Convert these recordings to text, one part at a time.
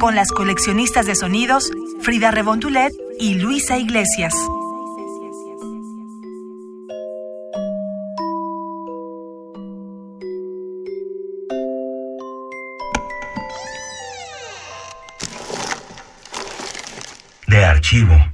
Con las coleccionistas de sonidos Frida Rebontulet y Luisa Iglesias. De archivo.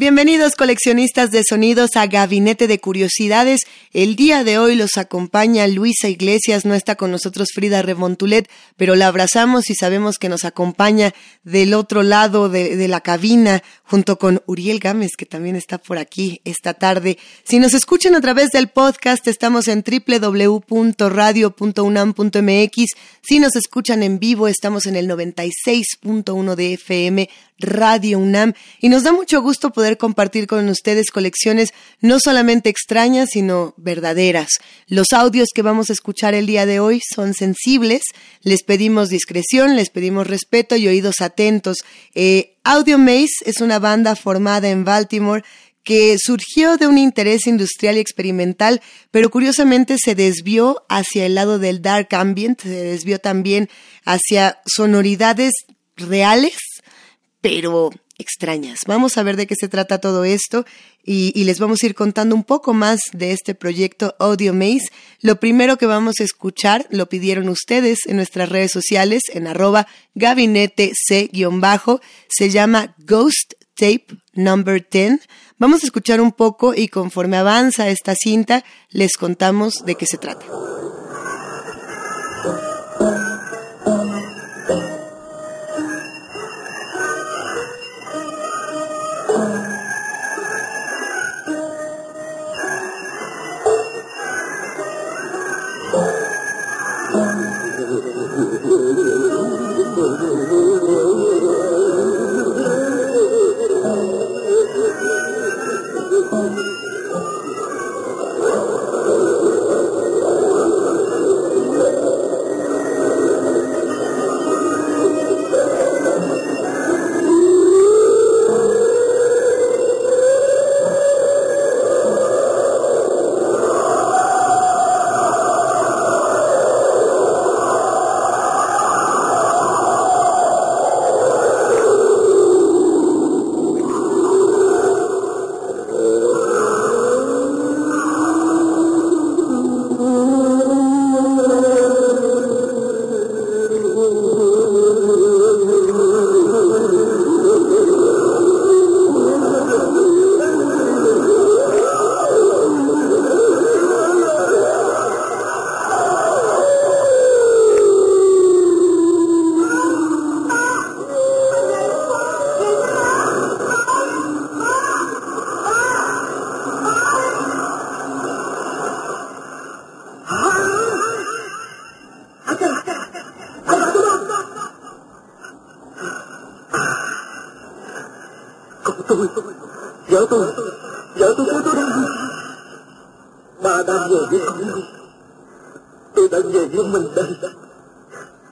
Bienvenidos coleccionistas de sonidos a Gabinete de Curiosidades. El día de hoy los acompaña Luisa Iglesias, no está con nosotros Frida Remontulet, pero la abrazamos y sabemos que nos acompaña del otro lado de, de la cabina junto con Uriel Gámez, que también está por aquí esta tarde. Si nos escuchan a través del podcast, estamos en www.radio.unam.mx. Si nos escuchan en vivo, estamos en el 96.1 de FM Radio UNAM y nos da mucho gusto poder compartir con ustedes colecciones no solamente extrañas, sino verdaderas. Los audios que vamos a escuchar el día de hoy son sensibles, les pedimos discreción, les pedimos respeto y oídos atentos. Eh, Audio Maze es una banda formada en Baltimore que surgió de un interés industrial y experimental, pero curiosamente se desvió hacia el lado del dark ambient, se desvió también hacia sonoridades reales pero extrañas. Vamos a ver de qué se trata todo esto y, les vamos a ir contando un poco más de este proyecto Audio Maze. Lo primero que vamos a escuchar lo pidieron ustedes en nuestras redes sociales en arroba gabinete C-bajo. Se llama Ghost Tape Number 10. Vamos a escuchar un poco y conforme avanza esta cinta les contamos de qué se trata.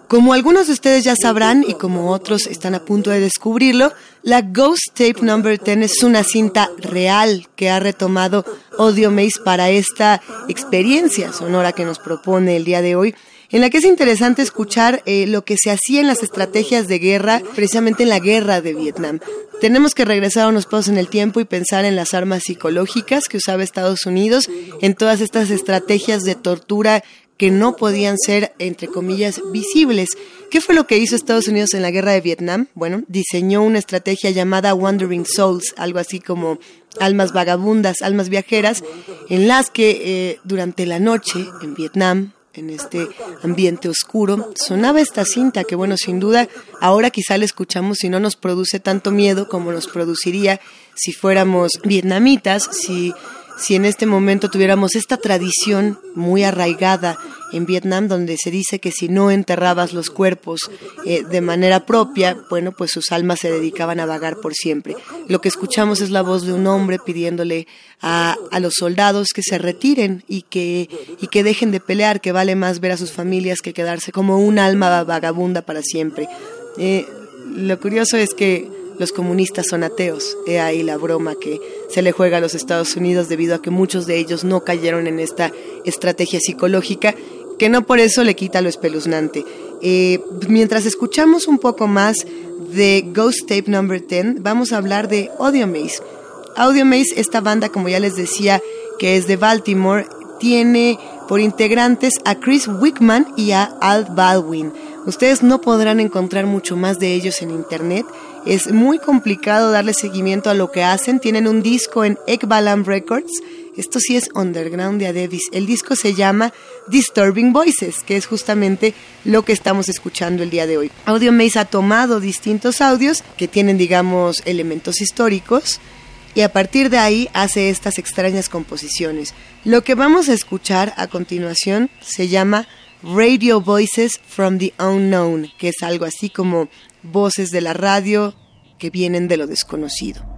Como algunos de ustedes ya sabrán y como otros están a punto de descubrirlo, la Ghost Tape Number 10 es una cinta real que ha retomado Audio Maze para esta experiencia sonora que nos propone el día de hoy en la que es interesante escuchar eh, lo que se hacía en las estrategias de guerra, precisamente en la guerra de Vietnam. Tenemos que regresar unos pasos en el tiempo y pensar en las armas psicológicas que usaba Estados Unidos, en todas estas estrategias de tortura que no podían ser, entre comillas, visibles. ¿Qué fue lo que hizo Estados Unidos en la guerra de Vietnam? Bueno, diseñó una estrategia llamada Wandering Souls, algo así como almas vagabundas, almas viajeras, en las que eh, durante la noche en Vietnam, en este ambiente oscuro, sonaba esta cinta que, bueno, sin duda, ahora quizá la escuchamos y no nos produce tanto miedo como nos produciría si fuéramos vietnamitas, si si en este momento tuviéramos esta tradición muy arraigada en Vietnam, donde se dice que si no enterrabas los cuerpos eh, de manera propia, bueno, pues sus almas se dedicaban a vagar por siempre. Lo que escuchamos es la voz de un hombre pidiéndole a, a los soldados que se retiren y que, y que dejen de pelear, que vale más ver a sus familias que quedarse como un alma vagabunda para siempre. Eh, lo curioso es que los comunistas son ateos. He ahí la broma que se le juega a los Estados Unidos debido a que muchos de ellos no cayeron en esta estrategia psicológica, que no por eso le quita lo espeluznante. Eh, mientras escuchamos un poco más de Ghost Tape Number 10, vamos a hablar de Audio Maze. Audio Maze, esta banda, como ya les decía, que es de Baltimore, tiene por integrantes a Chris Wickman y a Al Baldwin. Ustedes no podrán encontrar mucho más de ellos en internet. Es muy complicado darle seguimiento a lo que hacen. Tienen un disco en Ekbalam Records. Esto sí es underground de Adebis. El disco se llama Disturbing Voices, que es justamente lo que estamos escuchando el día de hoy. Audio Maze ha tomado distintos audios que tienen, digamos, elementos históricos y a partir de ahí hace estas extrañas composiciones. Lo que vamos a escuchar a continuación se llama Radio Voices from the Unknown, que es algo así como voces de la radio que vienen de lo desconocido.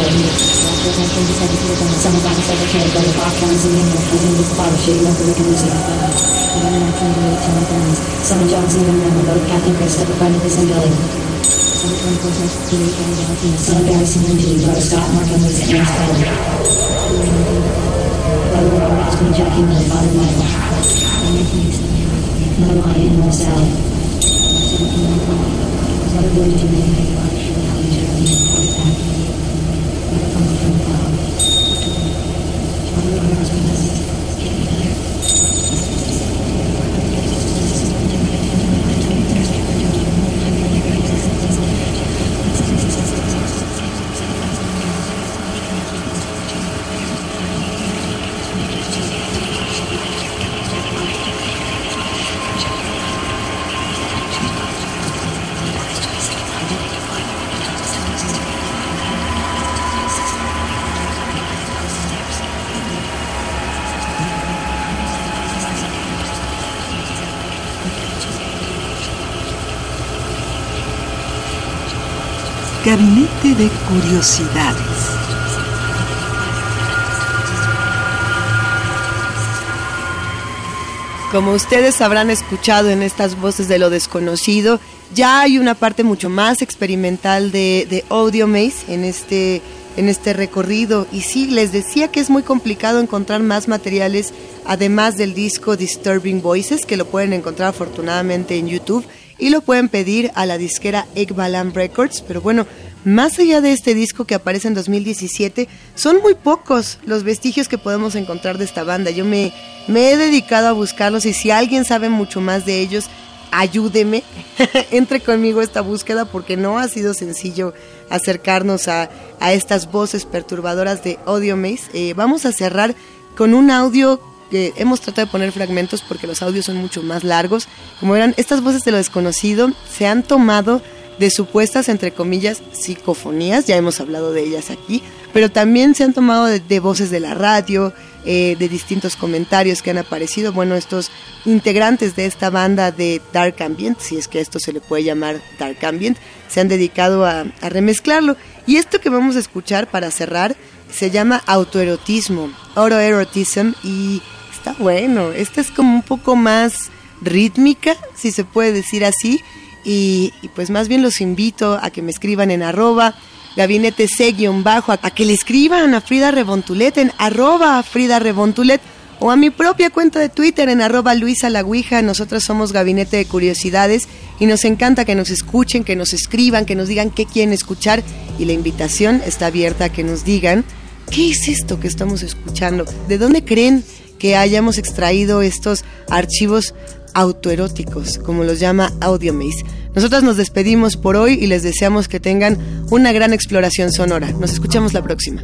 from the second to the sun, about the second care, but the pop ones in the end, and then this bottle shit, local mechanism, and then I can relate to my friends. Some jobs in the room, about Captain Chris, front of his umbilic. Some 24 to the end, and but Scott Markham was an asshole. But we're all watching Jackie with the bottom level. And it makes me, my myself. Gabinete de Curiosidades. Como ustedes habrán escuchado en estas voces de lo desconocido, ya hay una parte mucho más experimental de, de Audio Maze en este, en este recorrido. Y sí, les decía que es muy complicado encontrar más materiales además del disco Disturbing Voices, que lo pueden encontrar afortunadamente en YouTube y lo pueden pedir a la disquera Ekbalam Records. Pero bueno, más allá de este disco que aparece en 2017, son muy pocos los vestigios que podemos encontrar de esta banda. Yo me, he dedicado a buscarlos y si alguien sabe mucho más de ellos, ayúdeme, entre conmigo esta búsqueda porque no ha sido sencillo acercarnos a, a estas voces perturbadoras de Audio Maze. Eh, vamos a cerrar con un audio hemos tratado de poner fragmentos porque los audios son mucho más largos. Como verán, estas voces de lo desconocido se han tomado de supuestas, entre comillas, psicofonías, ya hemos hablado de ellas aquí, pero también se han tomado de, voces de la radio, eh, de distintos comentarios que han aparecido. Bueno, estos integrantes de esta banda de Dark Ambient, si es que esto se le puede llamar Dark Ambient, se han dedicado a, a remezclarlo. Y esto que vamos a escuchar para cerrar se llama autoerotismo, autoerotism, y bueno. Esta es como un poco más rítmica, si se puede decir así, y, pues más bien los invito a que me escriban en arroba gabinete C-bajo, a, que le escriban a Frida Rebontulet en arroba Frida Rebontulet o a mi propia cuenta de Twitter en arroba Luisa La Nosotros somos Gabinete de Curiosidades y nos encanta que nos escuchen, que nos escriban, que nos digan qué quieren escuchar y la invitación está abierta a que nos digan qué es esto que estamos escuchando, de dónde creen que hayamos extraído estos archivos autoeróticos, como los llama Audio Maze. Nosotras nos despedimos por hoy y les deseamos que tengan una gran exploración sonora. Nos escuchamos la próxima.